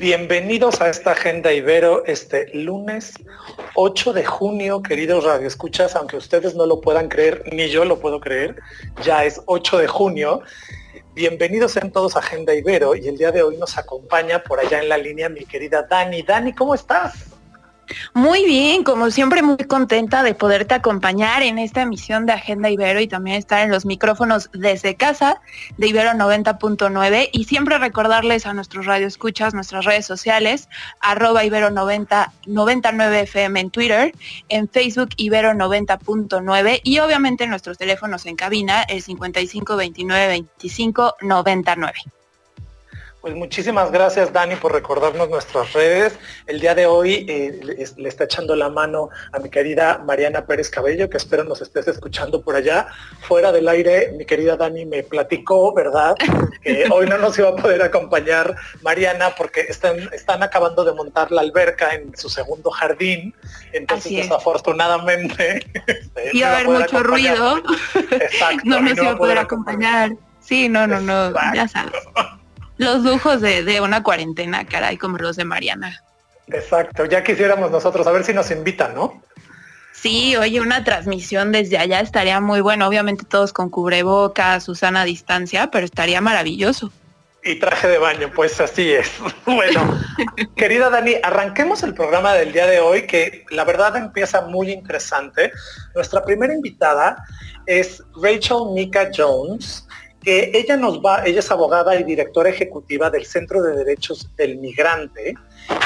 Bienvenidos a esta Agenda Ibero este lunes 8 de junio, queridos radioescuchas, aunque ustedes no lo puedan creer, ni yo lo puedo creer, ya es 8 de junio. Bienvenidos en todos a Agenda Ibero y el día de hoy nos acompaña por allá en la línea mi querida Dani. Dani, ¿cómo estás? Muy bien, como siempre muy contenta de poderte acompañar en esta emisión de Agenda Ibero y también estar en los micrófonos desde casa de Ibero 90.9 y siempre recordarles a nuestros radioescuchas nuestras redes sociales, arroba Ibero 90, 99 FM en Twitter, en Facebook Ibero 90.9 y obviamente nuestros teléfonos en cabina el 55 29 25 99. Pues muchísimas gracias Dani por recordarnos nuestras redes. El día de hoy eh, le, está echando la mano a mi querida Mariana Pérez Cabello, que espero nos estés escuchando por allá. Fuera del aire, mi querida Dani me platicó, ¿verdad? Que hoy no nos iba a poder acompañar Mariana porque están, están acabando de montar la alberca en su segundo jardín. Entonces, desafortunadamente... Este, iba a haber mucho ruido. Exacto. no nos iba a poder acompañar. Sí, no, no, no, ya sabes los lujos de, una cuarentena, caray, como los de Mariana. Exacto, ya quisiéramos nosotros, a ver si nos invitan, ¿no? Sí, oye, una transmisión desde allá estaría muy bueno, obviamente todos con cubrebocas, Susana a distancia, pero estaría maravilloso. Y traje de baño, pues así es. Bueno, querida Dani, arranquemos el programa del día de hoy, que la verdad empieza muy interesante. Nuestra primera invitada es Rachel Mika Jones que ella nos va, ella es abogada y directora ejecutiva del Centro de Derechos del Migrante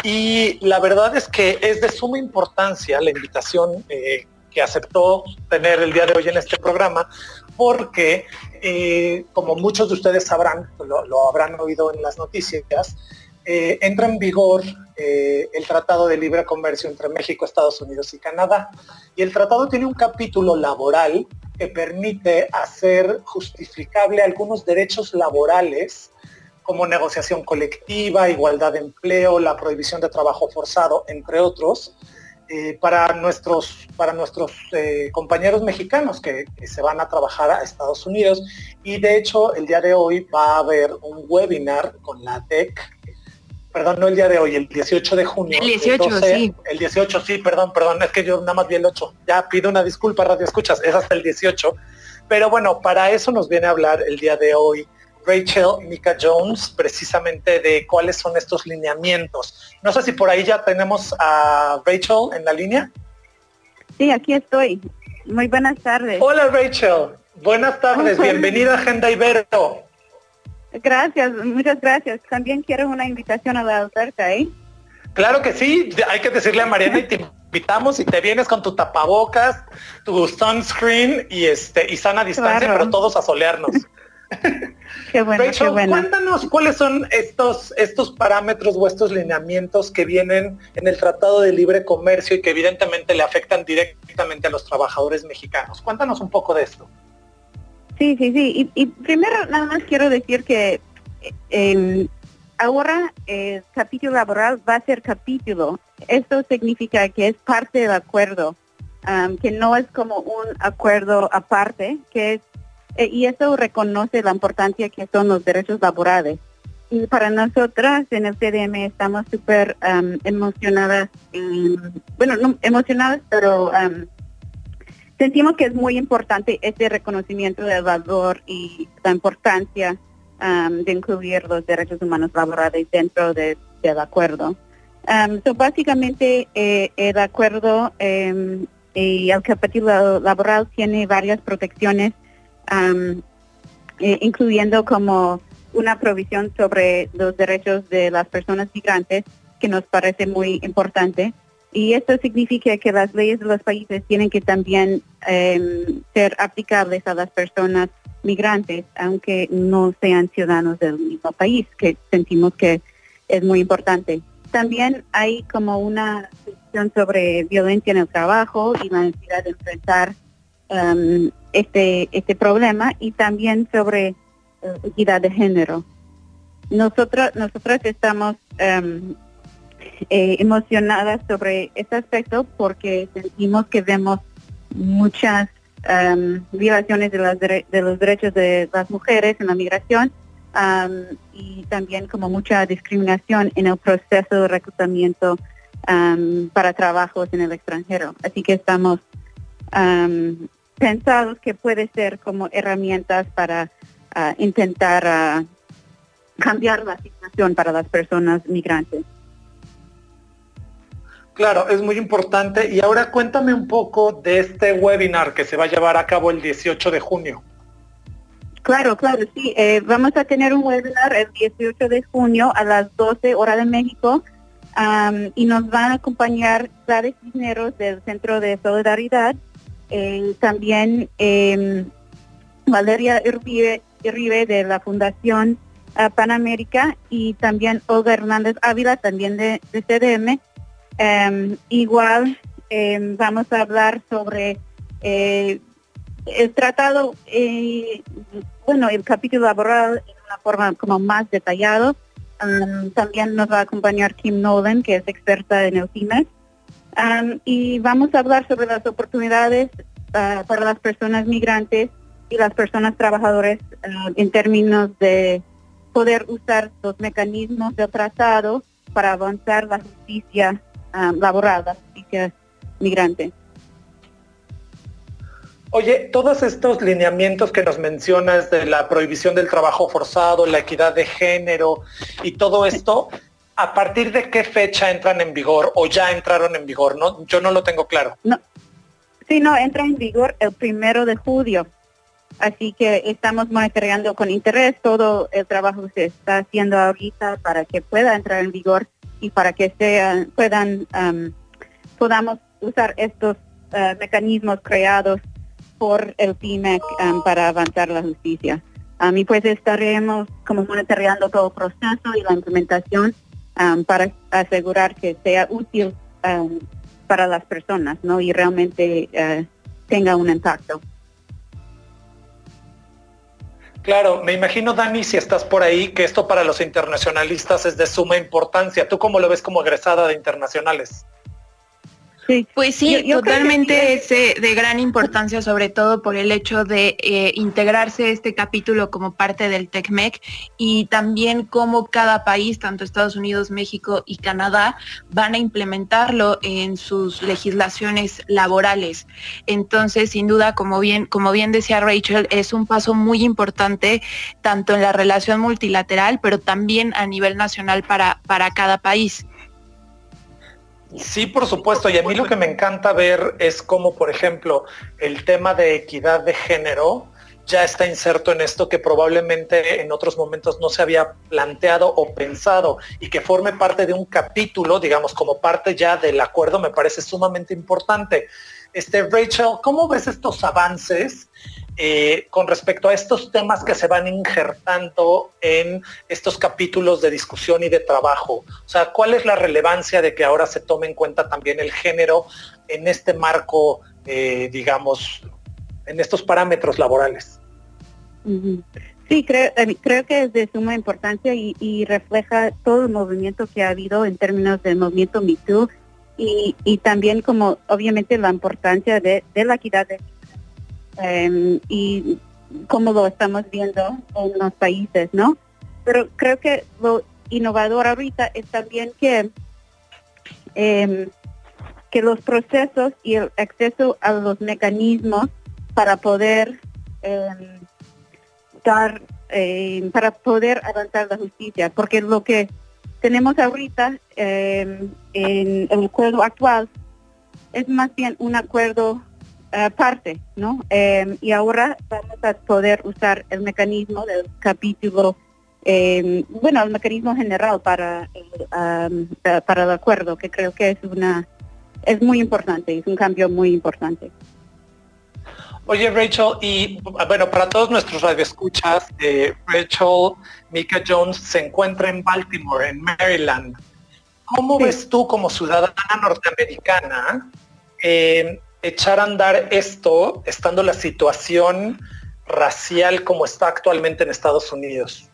y la verdad es que es de suma importancia la invitación eh, que aceptó tener el día de hoy en este programa porque eh, como muchos de ustedes sabrán, lo, habrán oído en las noticias, eh, entra en vigor el Tratado de Libre Comercio entre México, Estados Unidos y Canadá. Y el tratado tiene un capítulo laboral que permite hacer justificable algunos derechos laborales como negociación colectiva, igualdad de empleo, la prohibición de trabajo forzado, entre otros, eh, para nuestros, para nuestros eh, compañeros mexicanos que, que, se van a trabajar a Estados Unidos. Y de hecho, el día de hoy va a haber un webinar con la TEC perdón, no el día de hoy, el 18 de junio. El 18, sí. El 18, sí, perdón, perdón, es que yo nada más vi el 8. Ya pido una disculpa, Radio Escuchas, es hasta el 18. Pero bueno, para eso nos viene a hablar el día de hoy Rachel Mika Jones, precisamente de cuáles son estos lineamientos. No sé si por ahí ya tenemos a Rachel en la línea. Sí, aquí estoy. Muy buenas tardes. Hola Rachel, buenas tardes, bienvenida a Agenda Ibero. Gracias, muchas gracias. También quiero una invitación a la oferta, ¿eh? Claro que sí, hay que decirle a Mariana y te invitamos y te vienes con tu tapabocas, tu sunscreen y este y sana distancia, pero todos a solearnos. qué bueno, qué bueno. cuéntanos cuáles son estos, estos parámetros o estos lineamientos que vienen en el Tratado de Libre Comercio y que evidentemente le afectan directamente a los trabajadores mexicanos. Cuéntanos un poco de esto. Sí, sí, sí. Y, primero nada más quiero decir que ahora el capítulo laboral va a ser capítulo. Esto significa que es parte del acuerdo, que no es como un acuerdo aparte, que es, eh, y eso reconoce la importancia que son los derechos laborales. Y para nosotras en el CDM estamos súper emocionadas, bueno, no emocionadas, pero sentimos que es muy importante este reconocimiento del valor y la importancia um, de incluir los derechos humanos laborales dentro del acuerdo. Um, básicamente eh, el acuerdo um, y el capítulo laboral tiene varias protecciones, um, eh, incluyendo como una provisión sobre los derechos de las personas migrantes, que nos parece muy importante. Y esto significa que las leyes de los países tienen que también em, ser aplicables a las personas migrantes, aunque no sean ciudadanos del mismo país, que sentimos que es muy importante. También hay como una cuestión sobre violencia en el trabajo y la necesidad de enfrentar em, este, este problema y también sobre equidad de género. Nosotros, nosotras estamos em, eh, emocionadas sobre este aspecto porque sentimos que vemos muchas em, violaciones de, las de, los derechos de las mujeres en la migración y también como mucha discriminación en el proceso de reclutamiento para trabajos en el extranjero. Así que estamos pensados que puede ser como herramientas para ah, intentar ah, cambiar la situación para las personas migrantes. Claro, es muy importante. Y ahora cuéntame un poco de este webinar que se va a llevar a cabo el 18 de junio. Claro, claro, sí. Eh, vamos a tener un webinar el 18 de junio a las 12 horas de México y nos van a acompañar Gladys Cisneros del Centro de Solidaridad, eh, también em, Valeria Irribe, de la Fundación uh, Panamérica y también Olga Hernández Ávila, también de, CDM. Em, igual em, vamos a hablar sobre eh, el tratado, eh, bueno, el capítulo laboral en una forma como más detallado. también nos va a acompañar Kim Nolan, que es experta en el CIMEX y vamos a hablar sobre las oportunidades ah, para las personas migrantes y las personas trabajadoras ah, en términos de poder usar los mecanismos del tratado para avanzar la justicia laboral, la justicia migrante. Oye, todos estos lineamientos que nos mencionas de la prohibición del trabajo forzado, la equidad de género y todo esto, ¿A partir de qué fecha entran en vigor o ya entraron en vigor? No, yo no lo tengo claro. No, sí, no, entra en vigor el primero de julio. Así que estamos monitoreando con interés todo el trabajo que se está haciendo ahorita para que pueda entrar en vigor y para que sean, puedan, podamos usar estos uh, mecanismos creados por el PIMEC para avanzar la justicia. A mí pues estaremos como monitoreando todo el proceso y la implementación Um, para asegurar que sea útil um, para las personas, ¿no? Y realmente uh, tenga un impacto. Claro, me imagino, Dani, si estás por ahí, que esto para los internacionalistas es de suma importancia. ¿Tú cómo lo ves como egresada de internacionales? Pues sí, totalmente es de gran importancia, sobre todo por el hecho de eh, integrarse este capítulo como parte del TECMEC y también cómo cada país, tanto Estados Unidos, México y Canadá, van a implementarlo en sus legislaciones laborales. Entonces, sin duda, como bien, como bien decía Rachel, es un paso muy importante tanto en la relación multilateral, pero también a nivel nacional para, para cada país. Sí, por supuesto. Y a mí lo que me encanta ver es cómo, por ejemplo, el tema de equidad de género ya está inserto en esto que probablemente en otros momentos no se había planteado o pensado y que forme parte de un capítulo, digamos, como parte ya del acuerdo, me parece sumamente importante. Este, Rachel, ¿cómo ves estos avances eh, con respecto a estos temas que se van injertando en estos capítulos de discusión y de trabajo. O sea, ¿cuál es la relevancia de que ahora se tome en cuenta también el género en este marco, eh, digamos, en estos parámetros laborales? Sí, eh, creo que es de suma importancia y, refleja todo el movimiento que ha habido en términos del movimiento MeToo y, y también como obviamente la importancia de, de la equidad de Em, y como lo estamos viendo en los países, ¿no? Pero creo que lo innovador ahorita es también que, em, que los procesos y el acceso a los mecanismos para poder em, dar, para poder avanzar la justicia, porque lo que tenemos ahorita en el acuerdo actual es más bien un acuerdo parte, ¿no? Em, y ahora vamos a poder usar el mecanismo del capítulo, em, bueno, el mecanismo general para, para el acuerdo, que creo que es una, es muy importante, es un cambio muy importante. Oye, Rachel, y bueno, para todos nuestros radioescuchas, eh, Rachel Mika Jones se encuentra en Baltimore, en Maryland. ¿Cómo ves tú como ciudadana norteamericana eh, echar a andar esto, estando la situación racial como está actualmente en Estados Unidos?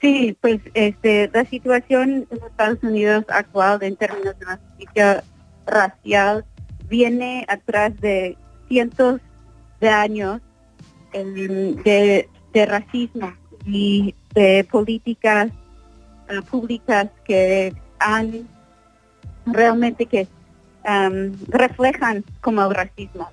Sí, pues este, la situación en Estados Unidos actual en términos de la justicia racial viene atrás de cientos de años de, racismo y de políticas eh, públicas que han realmente que reflejan como el racismo.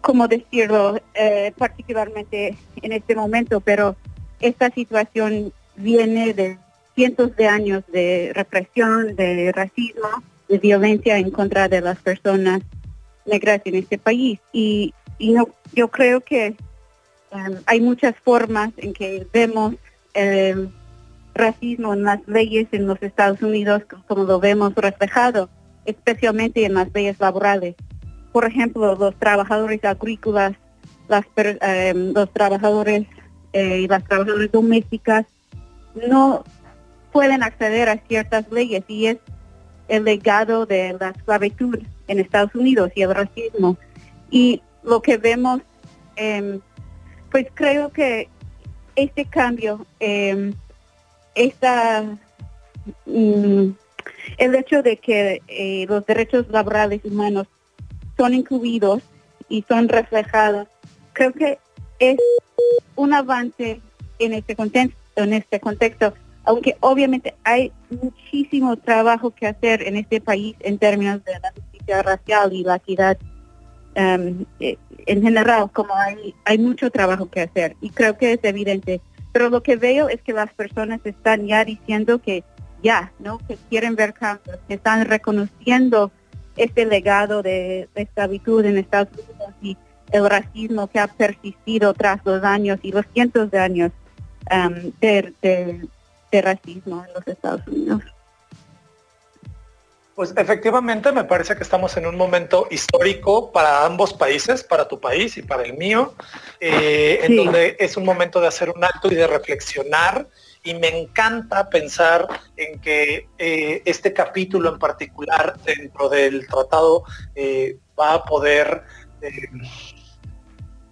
como decirlo, eh, particularmente en este momento, pero esta situación viene de cientos de años de represión, de racismo, de violencia en contra de las personas negras en este país. Y, no, yo creo que um, hay muchas formas en que vemos el racismo en las leyes en los Estados Unidos, como lo vemos reflejado, especialmente en las leyes laborales. Por ejemplo, los trabajadores agrícolas, las, um, los trabajadores eh, y las trabajadoras domésticas no pueden acceder a ciertas leyes y es el legado de la esclavitud en Estados Unidos y el racismo. Y lo que vemos, em, pues creo que este cambio, eh, el hecho de que eh, los derechos laborales humanos son incluidos y son reflejados, creo que es un avance en este contexto, en este contexto, aunque obviamente hay muchísimo trabajo que hacer en este país en términos de la justicia racial y la equidad um, en general, como hay, hay mucho trabajo que hacer y creo que es evidente. Pero lo que veo es que las personas están ya diciendo que ya, ¿no? Que quieren ver cambios, que están reconociendo este legado de, de esclavitud en Estados Unidos y el racismo que ha persistido tras los años y los cientos de años um, de, racismo en los Estados Unidos. Pues efectivamente me parece que estamos en un momento histórico para ambos países, para tu país y para el mío, eh, en donde es un momento de hacer un acto y de reflexionar. Y me encanta pensar en que eh, este capítulo en particular dentro del tratado eh, va a poder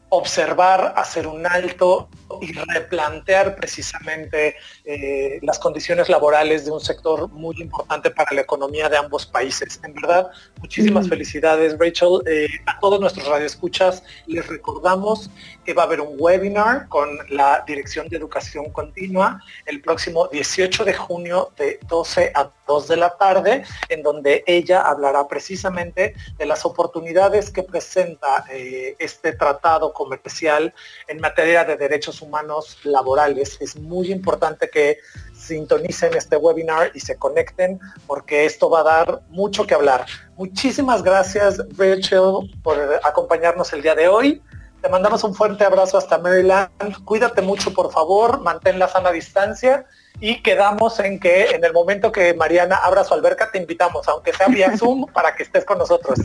observar, hacer un alto y replantear precisamente eh, las condiciones laborales de un sector muy importante para la economía de ambos países. En verdad, muchísimas felicidades, Rachel. Eh, a todos nuestros radioescuchas les recordamos que va a haber un webinar con la Dirección de Educación Continua el próximo 18 de junio de 12 a 2 de la tarde, en donde ella hablará precisamente de las oportunidades que presenta eh, este tratado comercial en materia de derechos humanos laborales. Es muy importante que sintonicen este webinar y se conecten porque esto va a dar mucho que hablar. Muchísimas gracias Rachel por acompañarnos el día de hoy. Te mandamos un fuerte abrazo hasta Maryland. Cuídate mucho, por favor. Mantén la sana distancia y quedamos en que en el momento que Mariana abra su alberca te invitamos, aunque sea vía Zoom, para que estés con nosotros.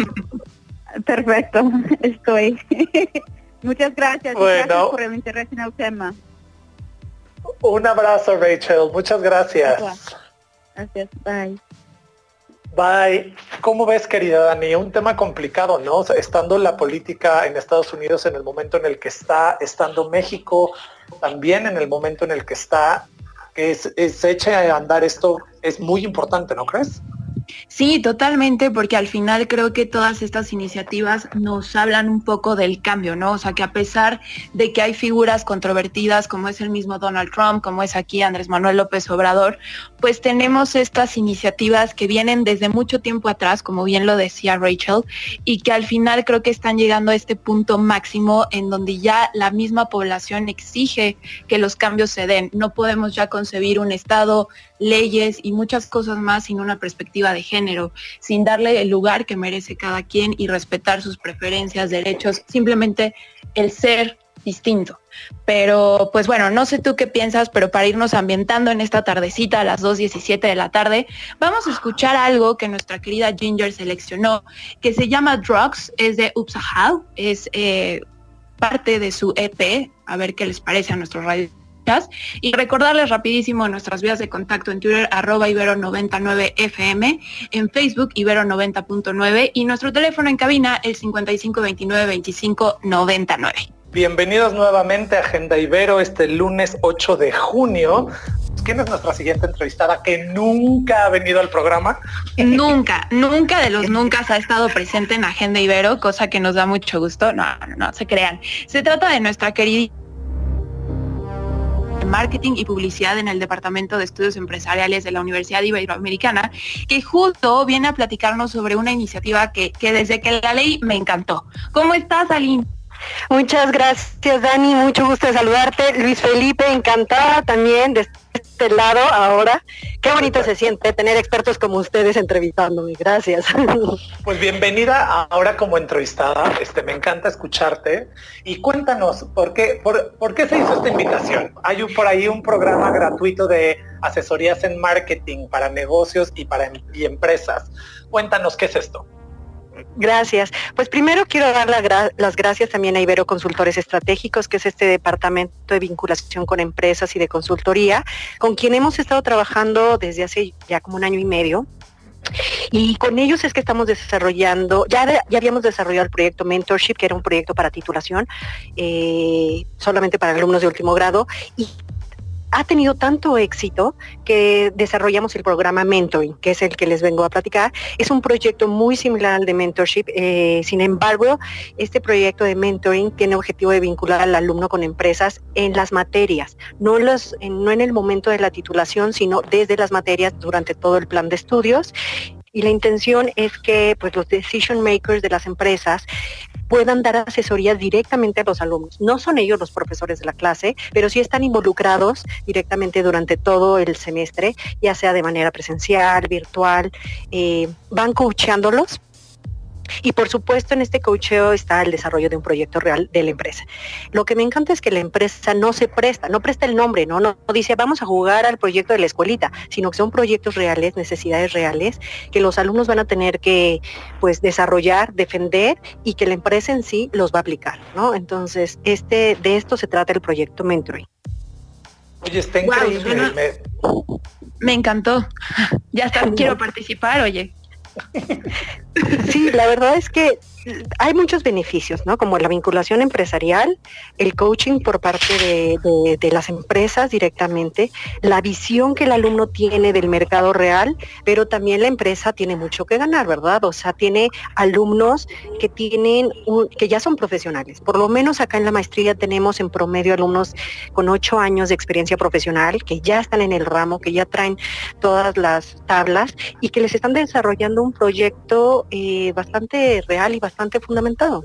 Perfecto, estoy. Muchas gracias. Bueno, por el interés en el tema. Un abrazo, Rachel. Muchas gracias. Gracias. Bye. Bye. ¿Cómo ves, querida Dani? Un tema complicado, ¿no? estando la política en Estados Unidos en el momento en el que está, estando México también en el momento en el que está, que se eche a andar esto, es muy importante, ¿no crees? Sí, totalmente, porque al final creo que todas estas iniciativas nos hablan un poco del cambio, ¿no? O sea, que a pesar de que hay figuras controvertidas como es el mismo Donald Trump, como es aquí Andrés Manuel López Obrador, pues tenemos estas iniciativas que vienen desde mucho tiempo atrás, como bien lo decía Rachel, y que al final creo que están llegando a este punto máximo en donde ya la misma población exige que los cambios se den. No podemos ya concebir un Estado, leyes y muchas cosas más sin una perspectiva de género, sin darle el lugar que merece cada quien y respetar sus preferencias, derechos, simplemente el ser distinto. Pero pues bueno, no sé tú qué piensas, pero para irnos ambientando en esta tardecita a las 2.17 de la tarde, vamos a escuchar algo que nuestra querida Ginger seleccionó, que se llama Drugs, es de Upsahau, es eh, parte de su EP, a ver qué les parece a nuestros radio y recordarles rapidísimo nuestras vías de contacto en Twitter, arroba Ibero99FM, en Facebook Ibero90.9 y nuestro teléfono en cabina el 5529-2599. Bienvenidos nuevamente a Agenda Ibero este lunes 8 de junio. ¿Quién es nuestra siguiente entrevistada que nunca ha venido al programa? Nunca, nunca de los nunca ha estado presente en Agenda Ibero, cosa que nos da mucho gusto. No, no, no, se crean. Se trata de nuestra querida Marketing y Publicidad en el Departamento de Estudios Empresariales de la Universidad Iberoamericana, que justo viene a platicarnos sobre una iniciativa que, que desde que la ley me encantó. ¿Cómo estás, Aline? Muchas gracias, Dani. Mucho gusto de saludarte. Luis Felipe, encantada también de este lado ahora. Qué bonito se siente tener expertos como ustedes entrevistándome. Gracias. Pues bienvenida ahora como entrevistada. Este, me encanta escucharte. Y cuéntanos, ¿por qué, por, por qué se hizo esta invitación? Hay un, por ahí un programa gratuito de asesorías en marketing para negocios y para em, y empresas. Cuéntanos qué es esto. Gracias. Pues primero quiero dar las gracias también a Ibero Consultores Estratégicos, que es este departamento de vinculación con empresas y de consultoría, con quien hemos estado trabajando desde hace ya como un año y medio. Y con ellos es que estamos desarrollando, ya, ya habíamos desarrollado el proyecto Mentorship, que era un proyecto para titulación, eh, solamente para alumnos de último grado, ha tenido tanto éxito que desarrollamos el programa Mentoring, que es el que les vengo a platicar. Es un proyecto muy similar al de Mentorship. Eh, sin embargo, este proyecto de Mentoring tiene objetivo de vincular al alumno con empresas en las materias, no, los, no en el momento de la titulación, sino desde las materias durante todo el plan de estudios y la intención es que pues los decision makers de las empresas puedan dar asesorías directamente a los alumnos. No son ellos los profesores de la clase, pero sí están involucrados directamente durante todo el semestre, ya sea de manera presencial, virtual, eh, van coachándolos y por supuesto en este coacheo está el desarrollo de un proyecto real de la empresa. Lo que me encanta es que la empresa no se presta, no presta el nombre, no, no, dice vamos a jugar al proyecto de la escuelita, sino que son proyectos reales, necesidades reales, que los alumnos van a tener que pues desarrollar, defender y que la empresa en sí los va a aplicar, ¿no? Entonces, este, de esto se trata el proyecto Mentoring. Oye, está increíble. me... me... encantó. Ya está, quiero participar, oye. Sí, la verdad es que hay muchos beneficios, ¿no? Como la vinculación empresarial, el coaching por parte de, las empresas directamente, la visión que el alumno tiene del mercado real, pero también la empresa tiene mucho que ganar, ¿verdad? O sea, tiene alumnos que tienen, que ya son profesionales. Por lo menos acá en la maestría tenemos en promedio alumnos con ocho años de experiencia profesional, que ya están en el ramo, que ya traen todas las tablas y que les están desarrollando un proyecto eh, bastante real y bastante fundamentado.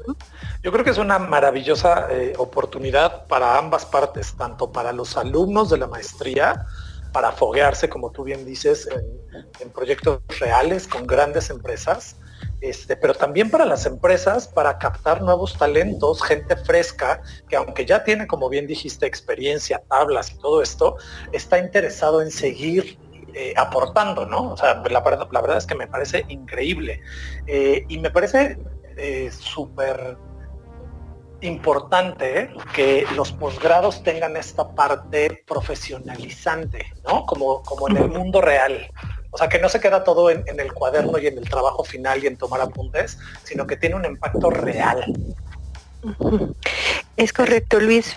Yo creo que es una maravillosa eh, oportunidad para ambas partes, tanto para los alumnos de la maestría, para foguearse, como tú bien dices, en, proyectos reales con grandes empresas, este, pero también para las empresas, para captar nuevos talentos, gente fresca, que aunque ya tiene, como bien dijiste, experiencia, tablas y todo esto, está interesado en seguir eh, aportando, ¿no? O sea, la, la, verdad es que me parece increíble. Eh, y me parece eh, súper importante que los posgrados tengan esta parte profesionalizante, ¿no? Como, como en el mundo real. O sea, que no se queda todo en, el cuaderno y en el trabajo final y en tomar apuntes, sino que tiene un impacto real. Es correcto, Luis.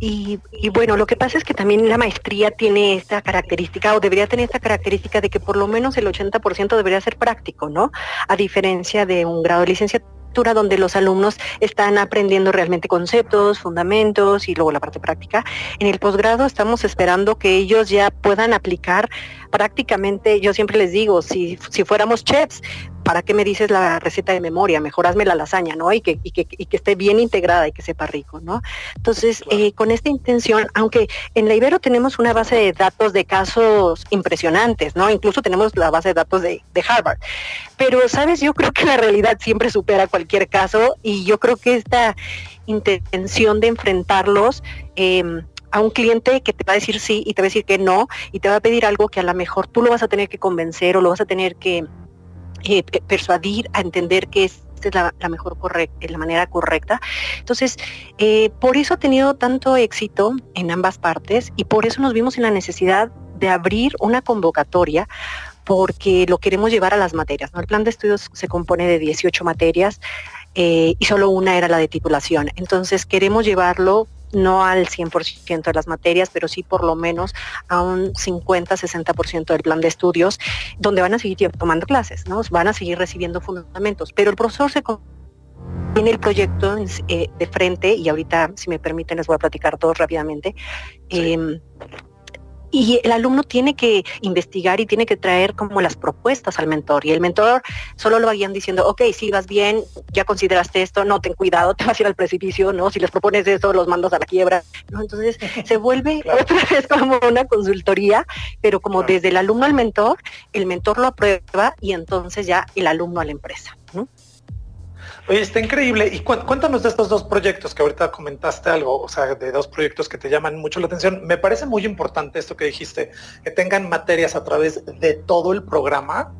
Y, bueno, lo que pasa es que también la maestría tiene esta característica, o debería tener esta característica de que por lo menos el 80% debería ser práctico, ¿no? A diferencia de un grado de licenciatura donde los alumnos están aprendiendo realmente conceptos, fundamentos y luego la parte práctica. En el posgrado estamos esperando que ellos ya puedan aplicar prácticamente, yo siempre les digo, si, si fuéramos chefs, ¿para qué me dices la receta de memoria? Mejor hazme la lasaña, ¿no? Y que, y que, y que esté bien integrada y que sepa rico, ¿no? Entonces, eh, con esta intención, aunque en la Ibero tenemos una base de datos de casos impresionantes, ¿no? Incluso tenemos la base de datos de, de Harvard. Pero, ¿sabes? Yo creo que la realidad siempre supera cualquier caso y yo creo que esta intención de enfrentarlos eh, a un cliente que te va a decir sí y te va a decir que no y te va a pedir algo que a lo mejor tú lo vas a tener que convencer o lo vas a tener que eh, persuadir a entender que es la, mejor la manera correcta. Entonces, eh, por eso ha tenido tanto éxito en ambas partes y por eso nos vimos en la necesidad de abrir una convocatoria porque lo queremos llevar a las materias. El plan de estudios se compone de 18 materias eh, y solo una era la de titulación. Entonces queremos llevarlo no al 100% de las materias, pero sí por lo menos a un 50-60% del plan de estudios, donde van a seguir tomando clases, ¿no? Van a seguir recibiendo fundamentos, pero el profesor se tiene el proyecto eh, de frente y ahorita, si me permiten, les voy a platicar todos rápidamente. Em, y el alumno tiene que investigar y tiene que traer como las propuestas al mentor y el mentor solo lo vayan diciendo, ok, si vas bien, ya consideraste esto, no, ten cuidado, te vas a ir al precipicio, ¿no? Si les propones eso, los mandas a la quiebra, ¿no? Entonces se vuelve otra vez como una consultoría, pero como desde el alumno al mentor, el mentor lo aprueba y entonces ya el alumno a la empresa. Oye, está increíble. Y cuéntanos de estos dos proyectos que ahorita comentaste algo, o sea, de dos proyectos que te llaman mucho la atención. Me parece muy importante esto que dijiste, que tengan materias a través de todo el programa,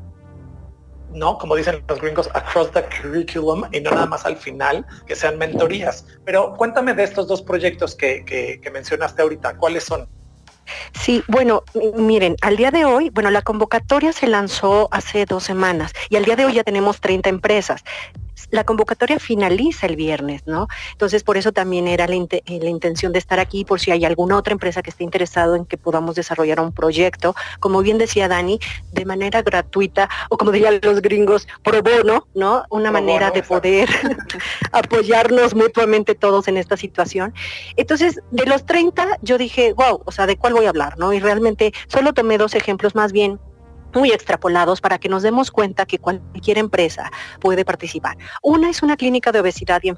¿no? Como dicen los gringos, across the curriculum y no nada más al final, que sean mentorías. Pero cuéntame de estos dos proyectos que, mencionaste ahorita, ¿cuáles son? Sí, bueno, miren, al día de hoy, bueno, la convocatoria se lanzó hace dos semanas y al día de hoy ya tenemos 30 empresas la convocatoria finaliza el viernes, ¿no? Entonces, por eso también era la, eh, intención de estar aquí, por si hay alguna otra empresa que esté interesado en que podamos desarrollar un proyecto, como bien decía Dani, de manera gratuita, o como dirían los gringos, pro bono, ¿no? Una manera de poder apoyarnos mutuamente todos en esta situación. Entonces, de los 30, yo dije, wow, o sea, ¿de cuál voy a hablar, no? Y realmente solo tomé dos ejemplos más bien muy extrapolados para que nos demos cuenta que cualquier empresa puede participar. Una es una clínica de obesidad y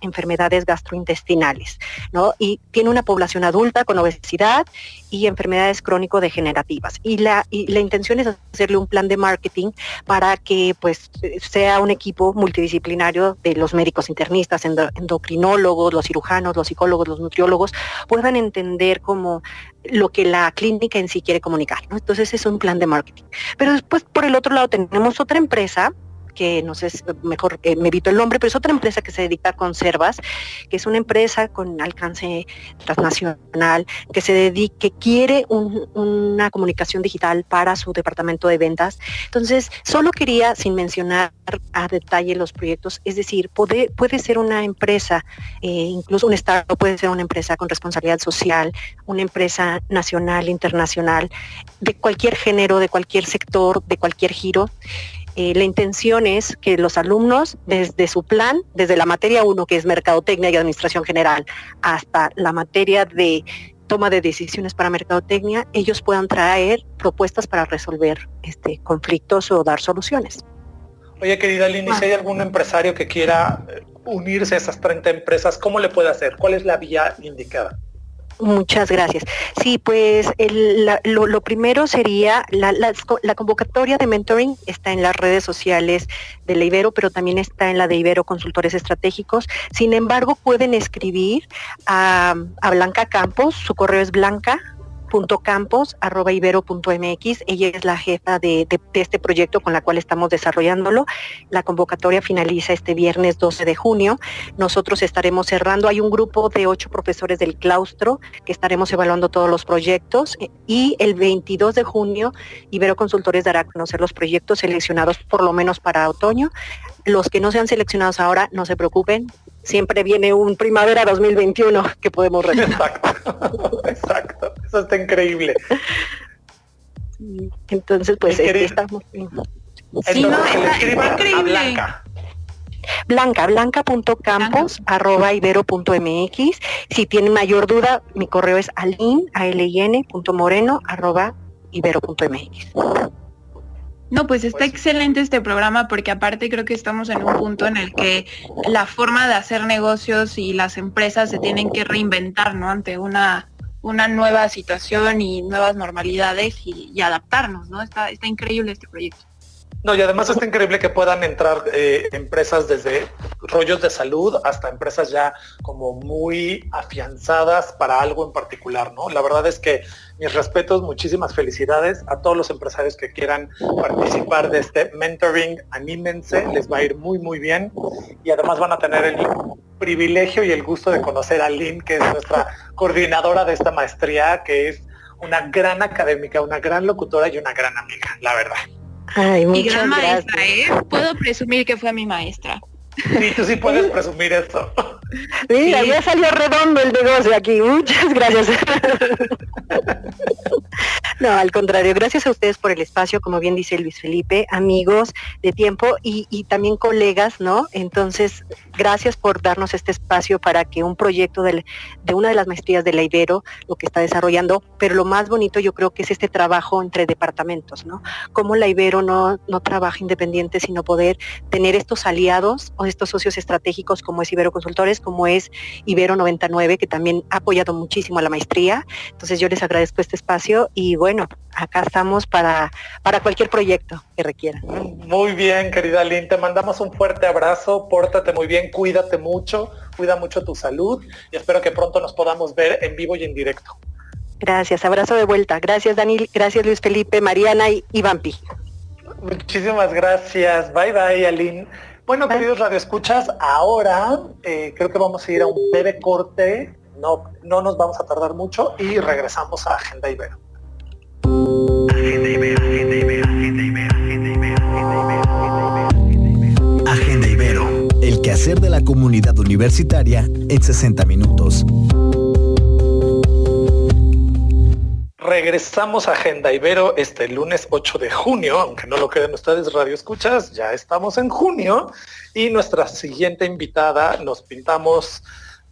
enfermedades gastrointestinales, ¿no? Y tiene una población adulta con obesidad y enfermedades crónico-degenerativas. Y la, y la intención es hacerle un plan de marketing para que pues sea un equipo multidisciplinario de los médicos internistas, endocrinólogos, los cirujanos, los psicólogos, los nutriólogos, puedan entender cómo lo que la clínica en sí quiere comunicar. Entonces es un plan de marketing. Pero después, por el otro lado, tenemos otra empresa que no sé, mejor eh, me evito el nombre, pero es otra empresa que se dedica a conservas, que es una empresa con alcance transnacional, que se dedica, que quiere una comunicación digital para su departamento de ventas. Entonces, solo quería, sin mencionar a detalle los proyectos, es decir, puede, puede ser una empresa, eh, incluso un Estado puede ser una empresa con responsabilidad social, una empresa nacional, internacional, de cualquier género, de cualquier sector, de cualquier giro. Eh, la intención es que los alumnos, desde su plan, desde la materia 1, que es Mercadotecnia y Administración General, hasta la materia de toma de decisiones para mercadotecnia, ellos puedan traer propuestas para resolver este, conflictos o dar soluciones. Oye, querida Lini, si hay algún empresario que quiera unirse a esas 30 empresas, ¿cómo le puede hacer? ¿Cuál es la vía indicada? Muchas gracias. Sí, pues lo, primero sería la, convocatoria de mentoring está en las redes sociales de la Ibero, pero también está en la de Ibero Consultores Estratégicos. Sin embargo, pueden escribir a, a Blanca Campos, su correo es blanca campos.ibero.mx. Ella es la jefa de, este proyecto con la cual estamos desarrollándolo. La convocatoria finaliza este viernes 12 de junio. Nosotros estaremos cerrando. Hay un grupo de ocho profesores del claustro que estaremos evaluando todos los proyectos y el 22 de junio Ibero Consultores dará a conocer los proyectos seleccionados por lo menos para otoño. Los que no sean seleccionados ahora, no se preocupen, siempre viene un primavera 2021 que podemos retomar. Exacto, exacto. Eso está increíble. Entonces, pues este, estamos. Sí, no, está, increíble. Blanca. Blanca, blanca.campos arroba ibero.mx. Si tienen mayor duda, mi correo es alin, moreno arroba ibero.mx. No, pues está excelente este programa porque aparte creo que estamos en un punto en el que la forma de hacer negocios y las empresas se tienen que reinventar, ¿no? Ante una, una nueva situación y nuevas normalidades y, adaptarnos, ¿no? Está, está increíble este proyecto. No, y además está increíble que puedan entrar eh, empresas desde rollos de salud hasta empresas ya como muy afianzadas para algo en particular, ¿no? La verdad es que mis respetos, muchísimas felicidades a todos los empresarios que quieran participar de este mentoring, anímense, les va a ir muy muy bien y además van a tener el privilegio y el gusto de conocer a Lynn, que es nuestra coordinadora de esta maestría, que es una gran académica, una gran locutora y una gran amiga, la verdad. Ay, y gran maestra, ¿eh? Puedo presumir que fue mi maestra. Sí, tú sí puedes presumir esto. Mira, ya salió redondo el negocio aquí. Muchas gracias. No, al contrario, gracias a ustedes por el espacio, como bien dice Luis Felipe, amigos de tiempo y, también colegas, ¿no? Entonces, gracias por darnos este espacio para que un proyecto de una de las maestrías de la Ibero, lo que está desarrollando, pero lo más bonito yo creo que es este trabajo entre departamentos, ¿no? Como la Ibero no, no trabaja independiente, sino poder tener estos aliados o estos socios estratégicos como es Ibero Consultores, como es Ibero 99, que también ha apoyado muchísimo a la maestría. Entonces yo les agradezco este espacio y bueno, acá estamos para, para cualquier proyecto que requieran. Muy bien, querida Lynn, te mandamos un fuerte abrazo, pórtate muy bien, cuídate mucho, cuida mucho tu salud y espero que pronto nos podamos ver en vivo y en directo. Gracias, abrazo de vuelta. Gracias Daniel, gracias Luis Felipe, Mariana y, Vampi. Muchísimas gracias. Bye bye, Aline. Bueno, queridos radioescuchas, ahora eh, creo que vamos a ir a un breve corte, no, no nos vamos a tardar mucho y regresamos a Agenda Ibero. Agenda Ibero, Agenda Ibero, Agenda Ibero, Agenda Ibero, Agenda Ibero, el quehacer de la comunidad universitaria en 60 minutos. Regresamos a Agenda Ibero este lunes 8 de junio, aunque no lo creen ustedes, Radio Escuchas, ya estamos en junio y nuestra siguiente invitada nos pintamos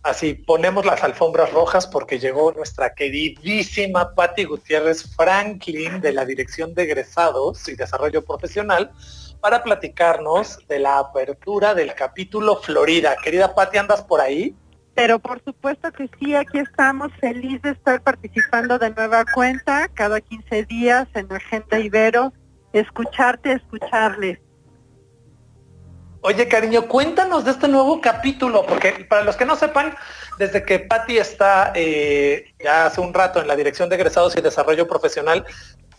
así, ponemos las alfombras rojas porque llegó nuestra queridísima Patti Gutiérrez Franklin de la Dirección de Egresados y Desarrollo Profesional para platicarnos de la apertura del capítulo Florida. Querida Patti, ¿andas por ahí? Pero por supuesto que sí, aquí estamos felices de estar participando de nueva cuenta cada 15 días en Agenda Ibero, escucharte, escucharles. Oye, cariño, cuéntanos de este nuevo capítulo, porque para los que no sepan, desde que Patti está eh, ya hace un rato en la Dirección de Egresados y Desarrollo Profesional,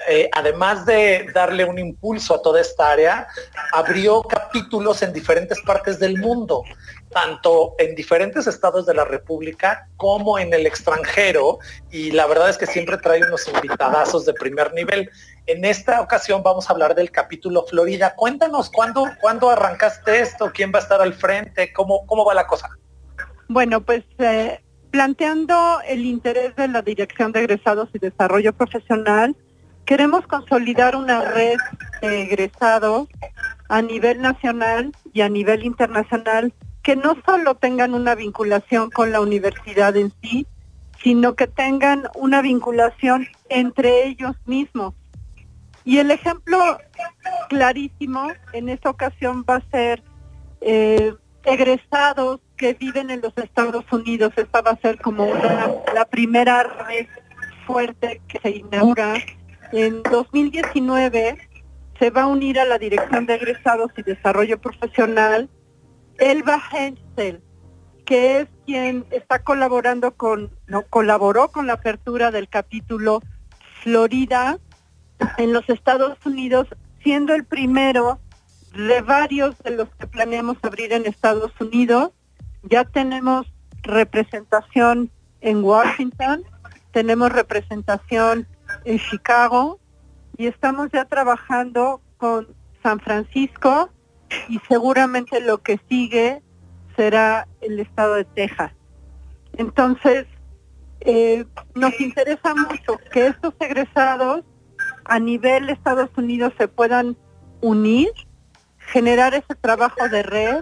eh, además de darle un impulso a toda esta área, abrió capítulos en diferentes partes del mundo tanto en diferentes estados de la República como en el extranjero y la verdad es que siempre trae unos invitadazos de primer nivel. En esta ocasión vamos a hablar del capítulo Florida. Cuéntanos cuándo, cuándo arrancaste esto, quién va a estar al frente, cómo, cómo va la cosa. Bueno, pues eh, planteando el interés de la Dirección de Egresados y Desarrollo Profesional, queremos consolidar una red de egresados a nivel nacional y a nivel internacional que no solo tengan una vinculación con la universidad en sí, sino que tengan una vinculación entre ellos mismos. Y el ejemplo clarísimo en esta ocasión va a ser eh, egresados que viven en los Estados Unidos. Esta va a ser como la primera red fuerte que se inaugura. En 2019 se va a unir a la Dirección de Egresados y Desarrollo Profesional Elba Hensel, que es quien está colaborando con, no, colaboró con la apertura del capítulo Florida en los Estados Unidos, siendo el primero de varios de los que planeamos abrir en Estados Unidos. Ya tenemos representación en Washington, tenemos representación en Chicago y estamos ya trabajando con San Francisco, y seguramente lo que sigue será el estado de Texas. Entonces, eh, nos interesa mucho que estos egresados a nivel Estados Unidos se puedan unir, generar ese trabajo de red,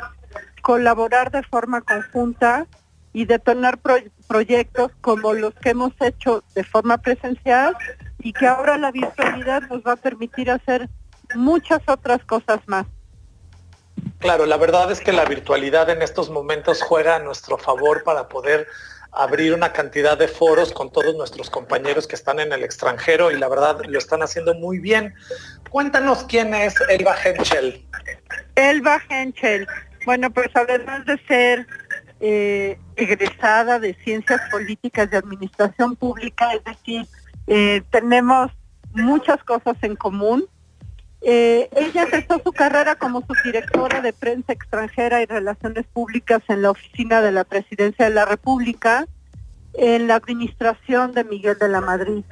colaborar de forma conjunta y detonar proyectos como los que hemos hecho de forma presencial y que ahora la virtualidad nos va a permitir hacer muchas otras cosas más. Claro, la verdad es que la virtualidad en estos momentos juega a nuestro favor para poder abrir una cantidad de foros con todos nuestros compañeros que están en el extranjero y la verdad lo están haciendo muy bien. Cuéntanos quién es Elba Henschel. Elba Henschel. Bueno, pues además de ser eh, egresada de Ciencias Políticas de Administración Pública, es decir, eh, tenemos muchas cosas en común. Eh, ella empezó su carrera como subdirectora de prensa extranjera y relaciones públicas en la oficina de la Presidencia de la República, en la administración de Miguel de la Madrid.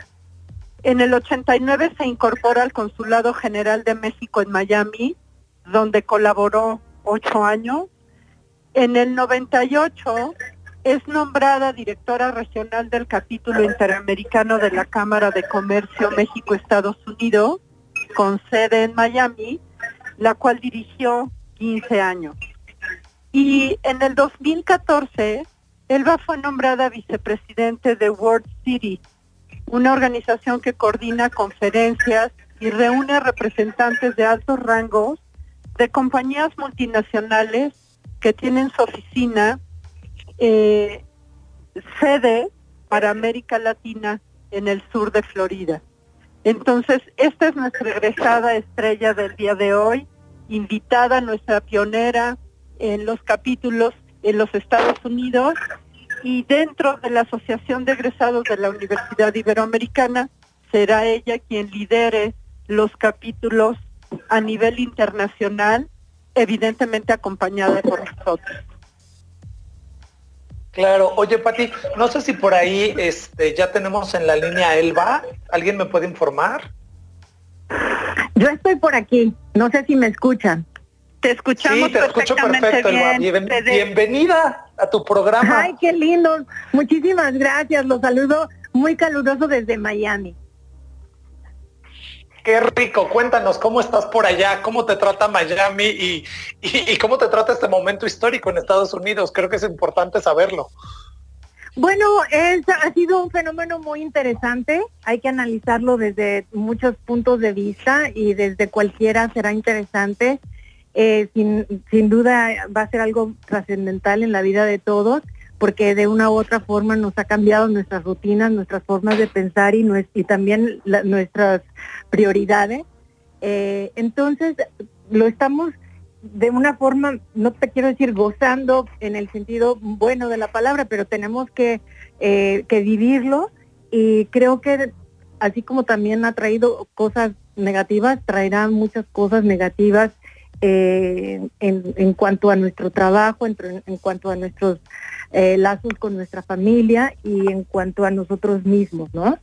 En el 89 se incorpora al Consulado General de México en Miami, donde colaboró ocho años. En el 98 es nombrada directora regional del capítulo interamericano de la Cámara de Comercio México-Estados Unidos, con sede en Miami, la cual dirigió 15 años. Y en el 2014, Elba fue nombrada vicepresidente de World City, una organización que coordina conferencias y reúne representantes de altos rangos de compañías multinacionales que tienen su oficina eh, sede para América Latina en el sur de Florida. Entonces, esta es nuestra egresada estrella del día de hoy, invitada nuestra pionera en los capítulos en los Estados Unidos y dentro de la Asociación de Egresados de la Universidad Iberoamericana será ella quien lidere los capítulos a nivel internacional, evidentemente acompañada por nosotros. Claro, oye Pati, no sé si por ahí este, ya tenemos en la línea Elba, ¿alguien me puede informar? Yo estoy por aquí, no sé si me escuchan. Te escuchamos sí, te escucho perfecto, Elba. bienvenida a tu programa. Ay, qué lindo. Muchísimas gracias. Los saludo muy caluroso desde Miami. Qué rico, cuéntanos cómo estás por allá, cómo te trata Miami y, y, cómo te trata este momento histórico en Estados Unidos. Creo que es importante saberlo. Bueno, es, ha sido un fenómeno muy interesante. Hay que analizarlo desde muchos puntos de vista y desde cualquiera será interesante. Eh, sin, sin duda va a ser algo trascendental en la vida de todos porque de una u otra forma nos ha cambiado nuestras rutinas, nuestras formas de pensar y, también nuestras prioridades. Eh, entonces, lo estamos de una forma, no te quiero decir gozando en el sentido bueno de la palabra, pero tenemos que, eh, que vivirlo y creo que así como también ha traído cosas negativas, traerá muchas cosas negativas eh, en, en, cuanto a nuestro trabajo, en, cuanto a nuestros eh, lazos con nuestra familia y en cuanto a nosotros mismos, ¿no?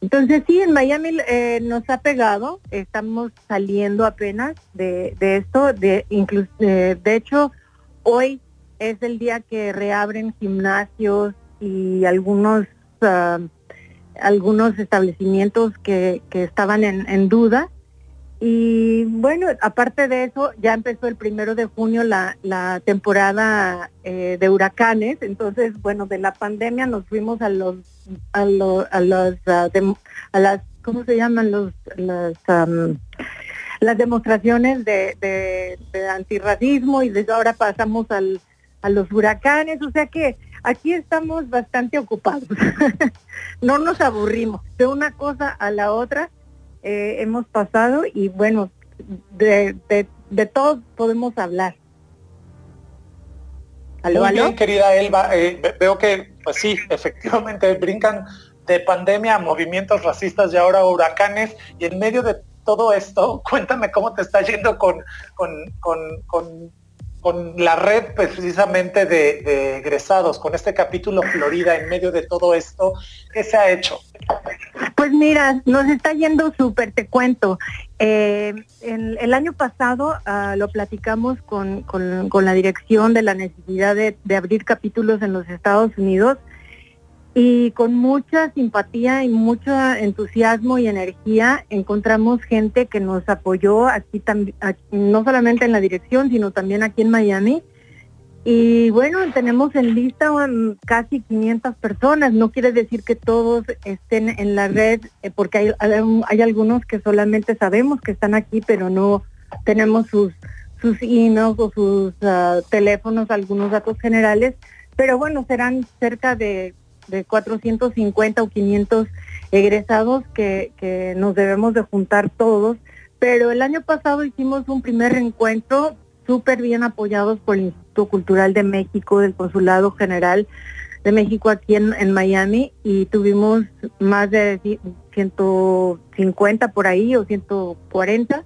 Entonces sí, en Miami eh, nos ha pegado, estamos saliendo apenas de, esto, de, incluso, de hecho hoy es el día que reabren gimnasios y algunos ah, algunos establecimientos que, que estaban en, en duda y bueno, aparte de eso, ya empezó el primero de junio la, la temporada eh, de huracanes. Entonces, bueno, de la pandemia nos fuimos a los, a, los, a, los, a las, ¿cómo se llaman? Los, las, las demostraciones de, de, antirracismo y desde ahora pasamos al, a los huracanes. O sea que aquí estamos bastante ocupados. no nos aburrimos de una cosa a la otra eh, hemos pasado y bueno, de, de, de todo podemos hablar. ¿Aló, Muy bien, querida Elba, eh, veo que, pues sí, efectivamente brincan de pandemia a movimientos racistas y ahora huracanes, y en medio de todo esto, cuéntame cómo te está yendo con, con, con, con con la red precisamente de, egresados, con este capítulo Florida en medio de todo esto, ¿qué se ha hecho? Pues mira, nos está yendo súper, te cuento. Eh, el, año pasado ah, lo platicamos con, con, la dirección de la necesidad de, de abrir capítulos en los Estados Unidos y con mucha simpatía y mucho entusiasmo y energía encontramos gente que nos apoyó aquí también, no solamente en la dirección, sino también aquí en Miami. Y bueno, tenemos en lista casi 500 personas. No quiere decir que todos estén en la red, eh, porque hay, algunos que solamente sabemos que están aquí, pero no tenemos sus sus emails o sus ah, teléfonos, algunos datos generales. Pero bueno, serán cerca de de 450 o 500 egresados que, que nos debemos de juntar todos. Pero el año pasado hicimos un primer reencuentro súper bien apoyados por el Instituto Cultural de México, del Consulado General de México aquí en, en Miami y tuvimos más de 150 por ahí o 140.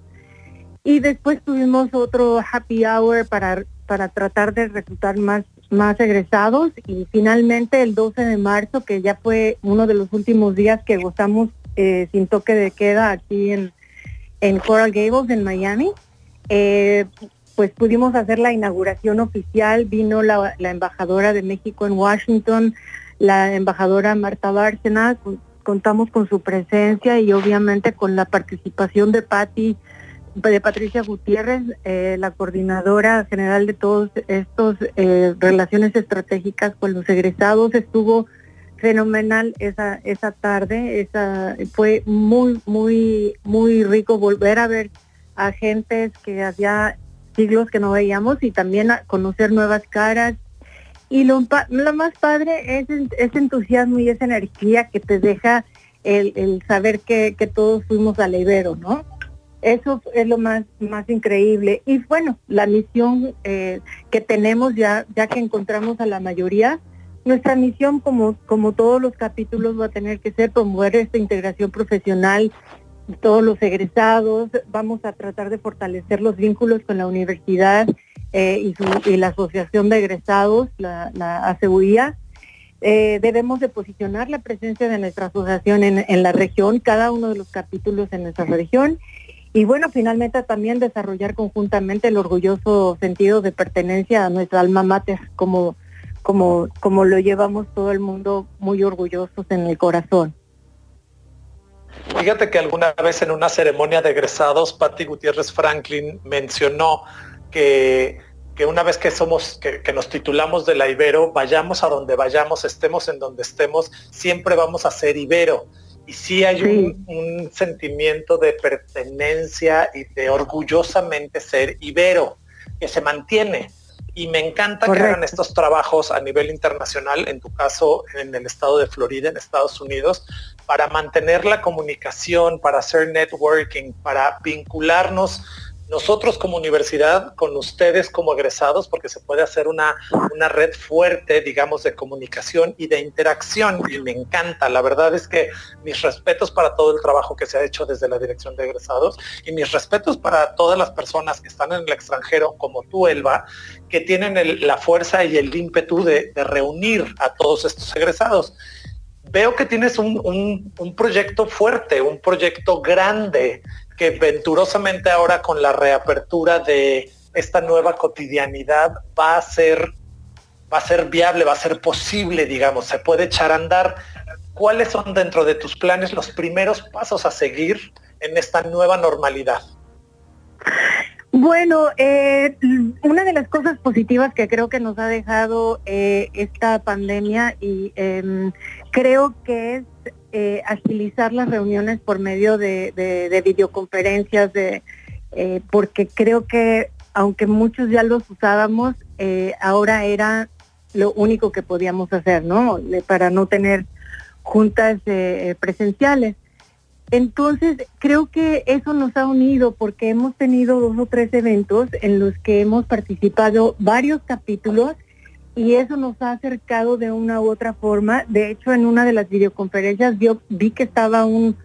Y después tuvimos otro happy hour para, para tratar de reclutar más, más egresados y finalmente el 12 de marzo, que ya fue uno de los últimos días que gozamos eh, sin toque de queda aquí en, en Coral Gables, en Miami, eh, pues pudimos hacer la inauguración oficial, vino la, embajadora de México en Washington, la embajadora Marta Bárcena, contamos con su presencia y obviamente con la participación de Patti, de Patricia Gutiérrez, eh, la coordinadora general de todos estos eh, relaciones estratégicas con los egresados, estuvo fenomenal esa esa tarde, esa fue muy muy muy rico volver a ver a gentes que hacía siglos que no veíamos y también conocer nuevas caras. Y lo, lo más padre es ese entusiasmo y esa energía que te deja el, saber que, todos fuimos al Ibero, ¿no? Eso es lo más, más increíble. Y bueno, la misión eh, que tenemos ya, ya que encontramos a la mayoría, nuestra misión, como, como todos los capítulos, va a tener que ser promover esta integración profesional todos los egresados, vamos a tratar de fortalecer los vínculos con la universidad eh, y, la Asociación de Egresados, la, la eh, debemos de posicionar la presencia de nuestra asociación en, la región, cada uno de los capítulos en nuestra región. Y bueno, finalmente también desarrollar conjuntamente el orgulloso sentido de pertenencia a nuestra alma mater, como, como, como lo llevamos todo el mundo muy orgullosos en el corazón. Fíjate que alguna vez en una ceremonia de egresados, Patti Gutiérrez Franklin mencionó que, que una vez que somos, que, nos titulamos de la Ibero, vayamos a donde vayamos, estemos en donde estemos, siempre vamos a ser Ibero. Y sí hay Un, un, sentimiento de pertenencia y de orgullosamente ser Ibero, que se mantiene. Y me encanta que hagan estos trabajos a nivel internacional, en tu caso en el estado de Florida, en Estados Unidos, para mantener la comunicación, para hacer networking, para vincularnos nosotros como universidad con ustedes como egresados, porque se puede hacer una, una, red fuerte, digamos, de comunicación y de interacción, y me encanta. La verdad es que mis respetos para todo el trabajo que se ha hecho desde la dirección de egresados y mis respetos para todas las personas que están en el extranjero, como tú, Elba, que tienen la fuerza y el ímpetu de, de reunir a todos estos egresados veo que tienes un, proyecto fuerte, un proyecto grande, que venturosamente ahora con la reapertura de esta nueva cotidianidad va a ser va a ser viable, va a ser posible, digamos, se puede echar a andar. ¿Cuáles son dentro de tus planes los primeros pasos a seguir en esta nueva normalidad? Bueno, eh, una de las cosas positivas que creo que nos ha dejado eh, esta pandemia y em, creo que es eh, agilizar las reuniones por medio de, videoconferencias, de, porque creo que aunque muchos ya los usábamos, ahora era lo único que podíamos hacer, ¿no? para no tener juntas presenciales. Entonces, creo que eso nos ha unido porque hemos tenido dos o tres eventos en los que hemos participado varios capítulos y eso nos ha acercado de una u otra forma. De hecho, en una de las videoconferencias yo vi que estaba un,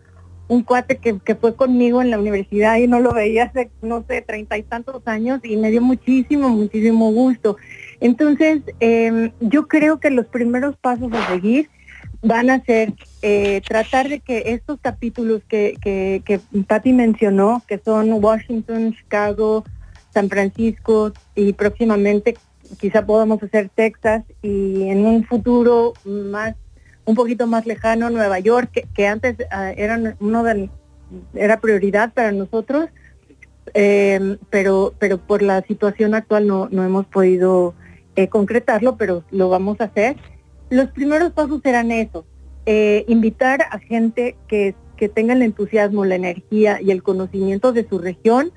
un cuate que, fue conmigo en la universidad y no lo veía hace, no sé, treinta y tantos años y me dio muchísimo, muchísimo gusto. Entonces, em, yo creo que los primeros pasos a seguir van a ser eh, tratar de que estos capítulos que, que, que Patti mencionó, que son Washington, Chicago, San Francisco y próximamente quizá podamos hacer Texas y en un futuro más un poquito más lejano Nueva York que, antes uh, uno de era prioridad para nosotros eh, pero pero por la situación actual no, no hemos podido eh, concretarlo pero lo vamos a hacer. Los primeros pasos serán esos, eh, invitar a gente que, que tenga el entusiasmo, la energía y el conocimiento de su región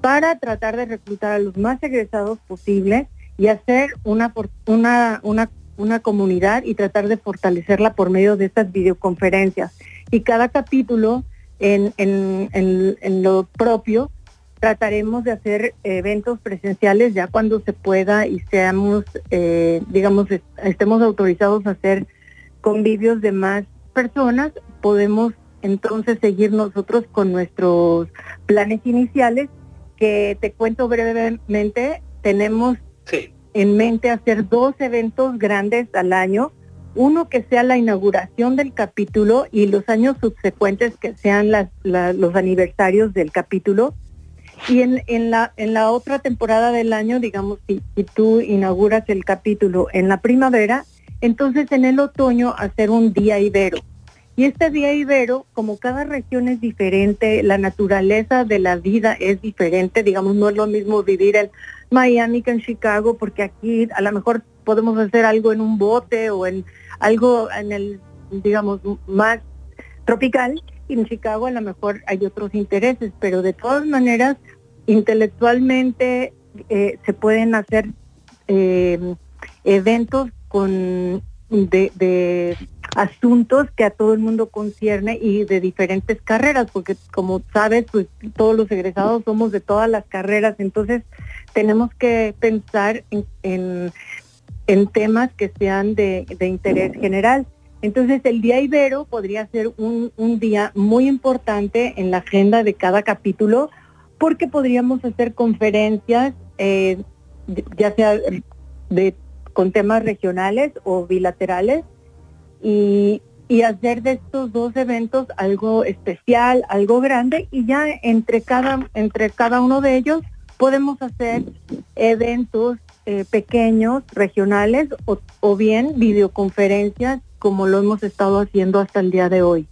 para tratar de reclutar a los más egresados posibles y hacer una, una, una una comunidad y tratar de fortalecerla por medio de estas videoconferencias. Y cada capítulo en, en lo propio trataremos de hacer eventos presenciales ya cuando se pueda y seamos, eh, digamos, estemos autorizados a hacer convivios de más personas, podemos entonces seguir nosotros con nuestros planes iniciales, que te cuento brevemente, tenemos en mente hacer dos eventos grandes al año, uno que sea la inauguración del capítulo y los años subsecuentes que sean los aniversarios del capítulo, y en, la, en la otra temporada del año, digamos, si, si tú inauguras el capítulo en la primavera, entonces en el otoño hacer un día ibero. Y este día ibero, como cada región es diferente, la naturaleza de la vida es diferente, digamos, no es lo mismo vivir en Miami que en Chicago, porque aquí a lo mejor podemos hacer algo en un bote o en algo en el, digamos, más tropical, y en Chicago a lo mejor hay otros intereses, pero de todas maneras, intelectualmente eh, se pueden hacer eh, eventos con de, asuntos que a todo el mundo concierne y de diferentes carreras, porque como sabes, pues todos los egresados somos de todas las carreras, entonces tenemos que pensar en, en, temas que sean de, interés general. Entonces el Día Ibero podría ser un, día muy importante en la agenda de cada capítulo porque podríamos hacer conferencias, eh, ya sea de, con temas regionales o bilaterales, y, hacer de estos dos eventos algo especial, algo grande, y ya entre cada uno de ellos podemos hacer eventos eh, pequeños, regionales, o, bien videoconferencias como lo hemos estado haciendo hasta el día de hoy.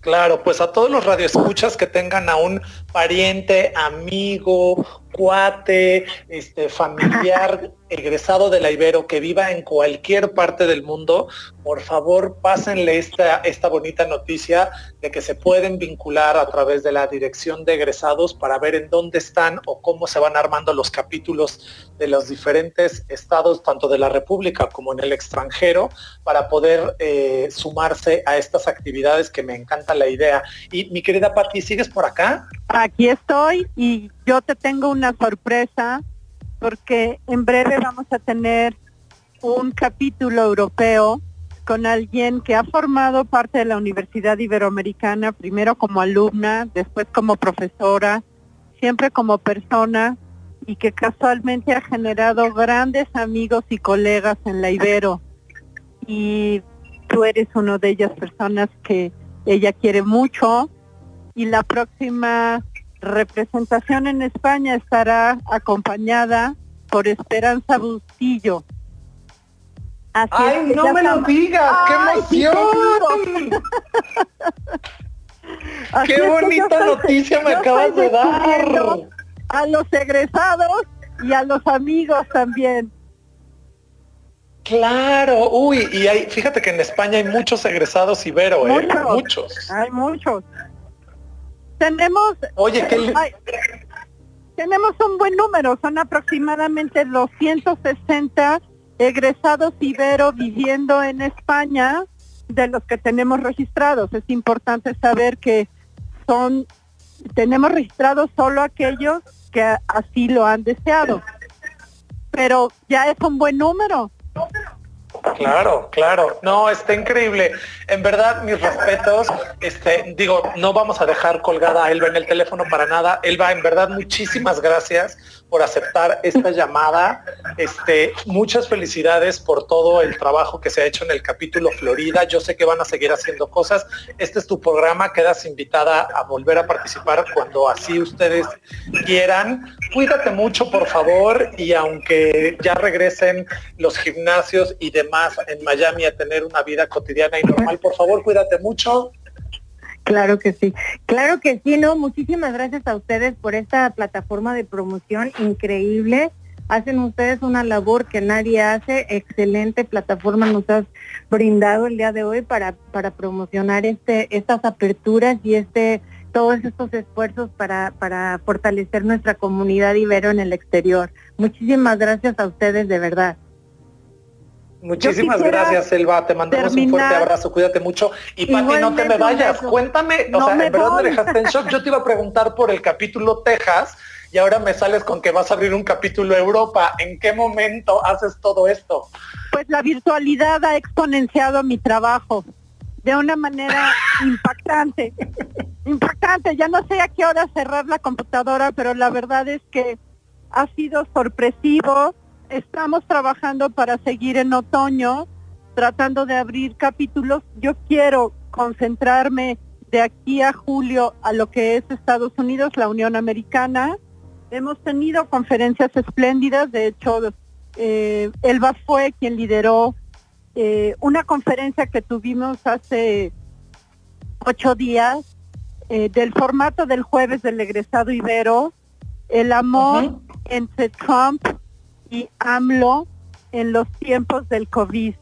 Claro, pues a todos los radioescuchas que tengan a un pariente, amigo, cuate, este, familiar egresado de la Ibero que viva en cualquier parte del mundo, por favor pásenle esta, esta bonita noticia de que se pueden vincular a través de la dirección de egresados para ver en dónde están o cómo se van armando los capítulos de los diferentes estados, tanto de la República como en el extranjero, para poder eh, sumarse a estas actividades que me encanta la idea. Y mi querida Patti, ¿sigues por acá? Aquí estoy y yo te tengo una sorpresa porque en breve vamos a tener un capítulo europeo con alguien que ha formado parte de la Universidad Iberoamericana, primero como alumna, después como profesora, siempre como persona y que casualmente ha generado grandes amigos y colegas en la Ibero. Y tú eres uno de ellas personas que ella quiere mucho y la próxima representación en España estará acompañada por Esperanza Bustillo. ¡Ay, no me lo digas! ¡Qué emoción! ¡Qué bonita noticia me acabas de dar! A los egresados y a los amigos también. Claro, uy, y hay, fíjate que en España hay muchos egresados Ibero, ¿eh? Muchos. Hay muchos. Tenemos... Oye, ¿qué Tenemos un buen número, son aproximadamente 260 egresados Ibero viviendo en España de los que tenemos registrados. Es importante saber que son, tenemos registrados solo aquellos que así lo han deseado. Pero ya es un buen número. Claro, claro. No, está increíble. En verdad, mis respetos. Este, digo, no vamos a dejar colgada a Elba en el teléfono para nada. Elba, en verdad, muchísimas gracias por aceptar esta llamada. Este, muchas felicidades por todo el trabajo que se ha hecho en el capítulo Florida. Yo sé que van a seguir haciendo cosas. Este es tu programa. Quedas invitada a volver a participar cuando así ustedes quieran. Cuídate mucho, por favor. Y aunque ya regresen los gimnasios y demás en Miami a tener una vida cotidiana y normal, por favor, cuídate mucho. Claro que sí, claro que sí, no, muchísimas gracias a ustedes por esta plataforma de promoción increíble. Hacen ustedes una labor que nadie hace, excelente plataforma nos has brindado el día de hoy para, para promocionar este, estas aperturas y este, todos estos esfuerzos para, para fortalecer nuestra comunidad ibero en el exterior. Muchísimas gracias a ustedes de verdad. Muchísimas gracias, Selva. Te mandamos un fuerte abrazo. Cuídate mucho. Y Pati, no te me vayas. Cuéntame, o sea, en verdad me dejaste en shock. Yo te iba a preguntar por el capítulo Texas y ahora me sales con que vas a abrir un capítulo Europa. ¿En qué momento haces todo esto? Pues la virtualidad ha exponenciado mi trabajo de una manera impactante. impactante. Ya no sé a qué hora cerrar la computadora, pero la verdad es que ha sido sorpresivo estamos trabajando para seguir en otoño, tratando de abrir capítulos. Yo quiero concentrarme de aquí a julio a lo que es Estados Unidos, la Unión Americana. Hemos tenido conferencias espléndidas, de hecho, eh, Elba fue quien lideró eh, una conferencia que tuvimos hace ocho días eh, del formato del jueves del egresado Ibero, el amor entre Trump y AMLO en los tiempos del COVID,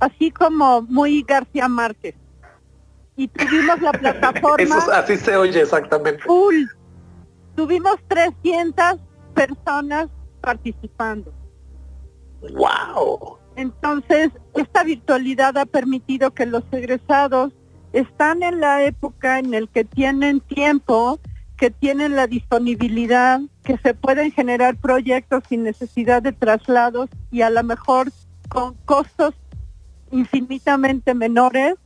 así como muy García Márquez. Y tuvimos la plataforma... Eso, así se oye exactamente. Full. Tuvimos 300 personas participando. ¡Wow! Entonces, esta virtualidad ha permitido que los egresados están en la época en el que tienen tiempo que tienen la disponibilidad, que se pueden generar proyectos sin necesidad de traslados y a lo mejor con costos infinitamente menores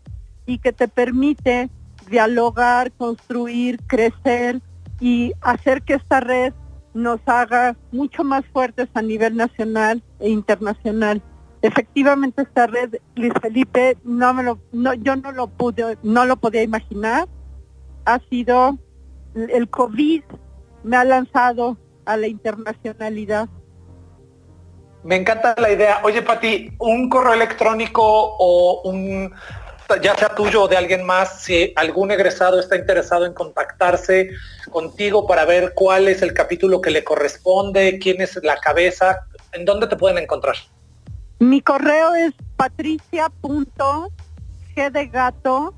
y que te permite dialogar, construir, crecer y hacer que esta red nos haga mucho más fuertes a nivel nacional e internacional. Efectivamente esta red, Luis Felipe, no me lo, no, yo no lo pude, no lo podía imaginar. Ha sido el COVID me ha lanzado a la internacionalidad. Me encanta la idea. Oye, Pati, un correo electrónico o un, ya sea tuyo o de alguien más, si algún egresado está interesado en contactarse contigo para ver cuál es el capítulo que le corresponde, quién es la cabeza, ¿en dónde te pueden encontrar? Mi correo es patricia.g de gato,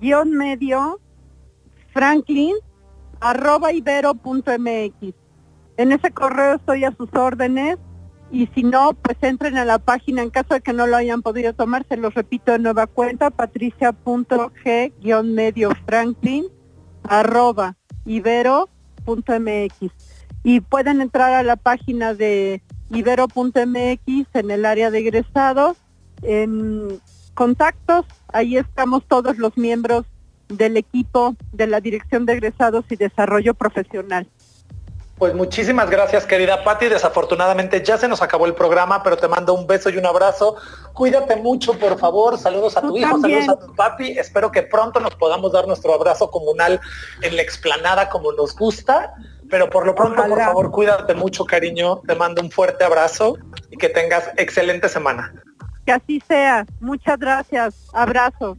guion medio, Franklin, arroba ibero.mx. En ese correo estoy a sus órdenes y si no, pues entren a la página en caso de que no lo hayan podido tomar, se los repito de nueva cuenta, patricia.g-medio franklin arroba ibero.mx. Y pueden entrar a la página de ibero.mx en el área de egresados, en contactos, ahí estamos todos los miembros del equipo de la Dirección de Egresados y Desarrollo Profesional. Pues muchísimas gracias, querida Patti. Desafortunadamente ya se nos acabó el programa, pero te mando un beso y un abrazo. Cuídate mucho, por favor. Saludos a tu hijo, saludos a tu papi. Espero que pronto nos podamos dar nuestro abrazo comunal en la explanada como nos gusta. Pero por lo pronto, por favor, cuídate mucho, cariño. Te mando un fuerte abrazo y que tengas excelente semana. Que así sea. Muchas gracias. Abrazo.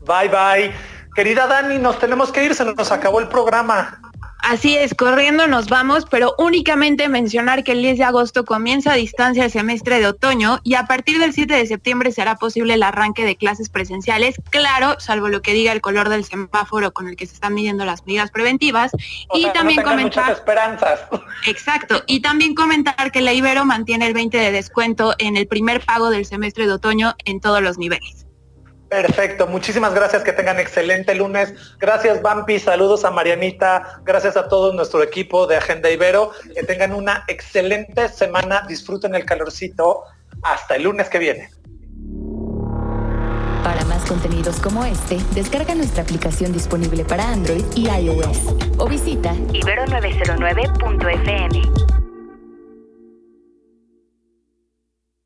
Bye, bye. Querida Dani, nos tenemos que ir, se nos acabó el programa. Así es, corriendo nos vamos, pero únicamente mencionar que el 10 de agosto comienza a distancia el semestre de otoño y a partir del 7 de septiembre será posible el arranque de clases presenciales, claro, salvo lo que diga el color del semáforo con el que se están midiendo las medidas preventivas. y también comentar... esperanzas. Exacto, y también comentar que la Ibero mantiene el 20 de descuento en el primer pago del semestre de otoño en todos los niveles. Perfecto, muchísimas gracias, que tengan excelente lunes. Gracias Bampi, saludos a Marianita, gracias a todo nuestro equipo de Agenda Ibero, que tengan una excelente semana, disfruten el calorcito, hasta el lunes que viene. Para más contenidos como este, descarga nuestra aplicación disponible para Android y iOS o visita ibero909.fm.